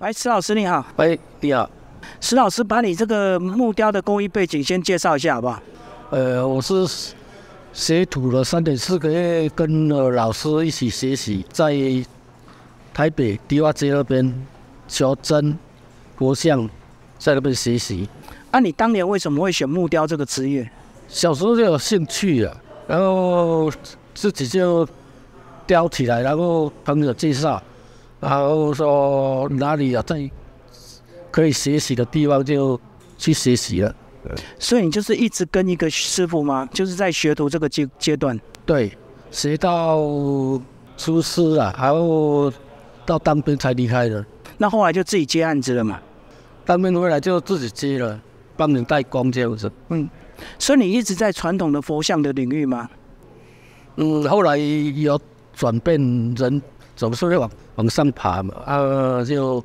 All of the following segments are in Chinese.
哎，石老师你好，喂，你好，石老师，把你这个木雕的工艺背景先介绍一下好不好？呃，我是学徒了三点四个月，跟了老师一起学习，在台北迪化街那边求真佛像，在那边学习。啊，你当年为什么会选木雕这个职业？小时候就有兴趣了，然后自己就雕起来，然后朋友介绍，然后说哪里有在可以学习的地方就去学习了。所以你就是一直跟一个师傅吗？就是在学徒这个阶阶段？对，学到出师啊，然后到当兵才离开的。那后来就自己接案子了嘛？当兵回来就自己接了，帮人代工这样子。嗯，所以你一直在传统的佛像的领域吗？嗯，后来有转变，人总是会往往上爬嘛。啊，就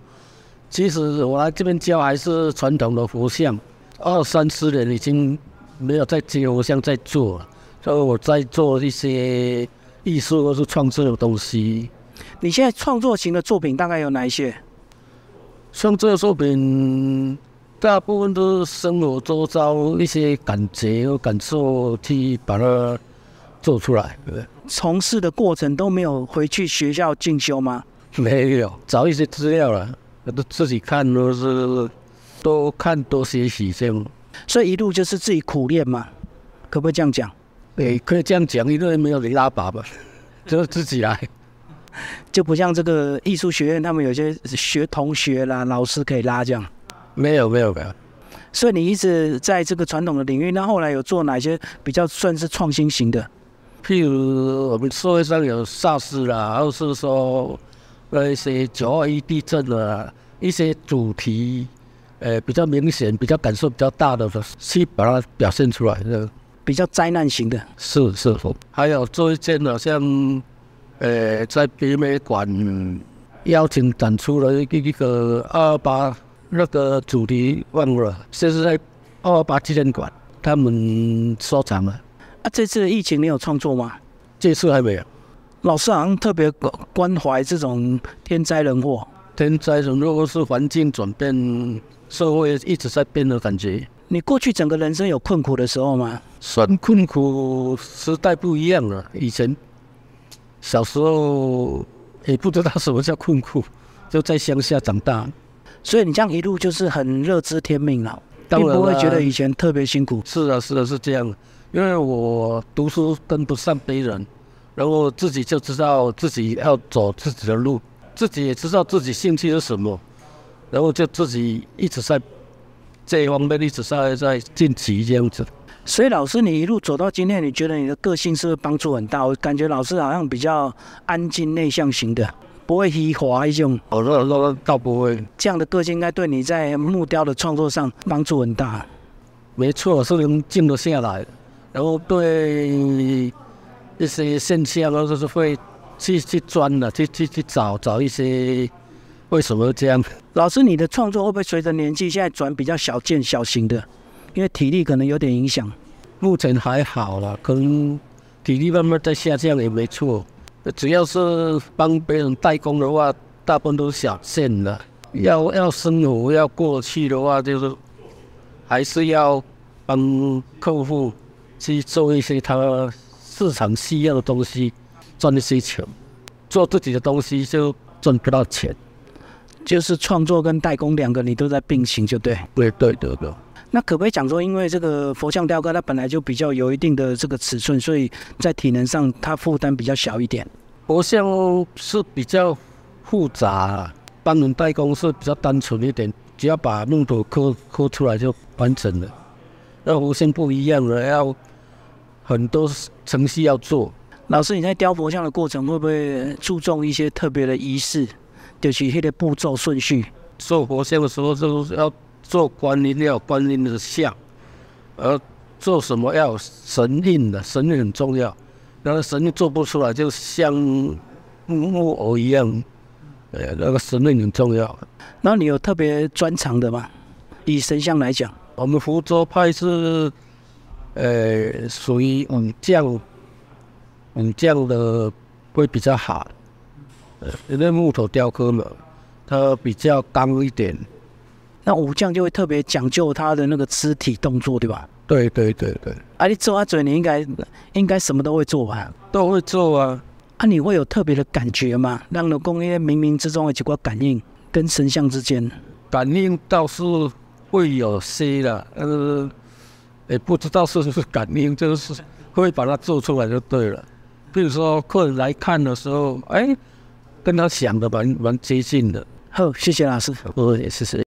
其实我来这边教还是传统的佛像。二三十年已经没有在接佛像在做了，所以我在做一些艺术或是创作的东西。你现在创作型的作品大概有哪一些？创作作品大部分都是生活周遭一些感觉和感受去把它做出来。从事的过程都没有回去学校进修吗？没有，找一些资料了，都自己看都是。多看多学习这样，所以一路就是自己苦练嘛，可不可以这样讲？对，可以这样讲，因为没有人拉把吧，就自己来，就不像这个艺术学院，他们有些学同学啦、老师可以拉这样。没有，没有，没有。所以你一直在这个传统的领域，那后来有做哪些比较算是创新型的？譬如我们社会上有 SARS 啦，或是说那一些九二一地震啊，一些主题。呃，比较明显、比较感受比较大的，去把它表现出来，的比较灾难型的。是是，还有做一件好像，呃，在北美馆邀请展出了一个一个二二八那个主题，忘了，就是在二二八纪念馆他们收藏了。啊，这次疫情你有创作吗？这次还没有。老师好像特别关怀这种天灾人祸。天灾人祸是环境转变。社会一直在变的感觉。你过去整个人生有困苦的时候吗？算困苦，时代不一样了。以前小时候也不知道什么叫困苦，就在乡下长大，所以你这样一路就是很乐知天命了，并不会觉得以前特别辛苦。是啊，是啊，是这样。因为我读书跟不上别人，然后自己就知道自己要走自己的路，自己也知道自己兴趣是什么。然后就自己一直在这一方面一直在在晋级这样子。所以老师，你一路走到今天，你觉得你的个性是不是帮助很大？我感觉老师好像比较安静内向型的，不会虚华一种。我那那倒不会。这样的个性应该对你在木雕的创作上帮助很大。没错，是能静得下来，然后对一些现象，或者是会去去钻的，去去去找找一些。为什么这样？老师，你的创作会不会随着年纪现在转比较小件、小型的？因为体力可能有点影响。目前还好了，可能体力慢慢在下降也没错。只要是帮别人代工的话，大部分都是小件的。要要生活要过去的话，就是还是要帮客户去做一些他市场需要的东西，赚一些钱。做自己的东西就赚不到钱。就是创作跟代工两个你都在并行，就对。对对对对。那可不可以讲说，因为这个佛像雕刻它本来就比较有一定的这个尺寸，所以在体能上它负担比较小一点。佛像是比较复杂，帮人代工是比较单纯一点，只要把木头刻刻出来就完成了。那佛像不一样了，要很多程序要做。老师，你在雕佛像的过程会不会注重一些特别的仪式？就是迄个步骤顺序。做佛像的时候，就是要做观音，要观音的像；而做什么要神印的，神印很重要。那个神印做不出来，就像木偶一样。呃，那个神印很重要。那你有特别专长的吗？以神像来讲，我们福州派是，呃，属于嗯匠，嗯匠的会比较好。呃，因为木头雕刻嘛，它比较刚一点。那武将就会特别讲究他的那个肢体动作，对吧？对对对对，啊，你做阿嘴，你应该应该什么都会做吧？都会做啊。啊，你会有特别的感觉吗？让老公业冥冥之中的几个感应，跟神像之间，感应倒是会有些的，呃，也不知道是不是感应，就是会把它做出来就对了。比如说客人来看的时候，哎，跟他想的蛮蛮接近的。好，谢谢老师。不也谢谢。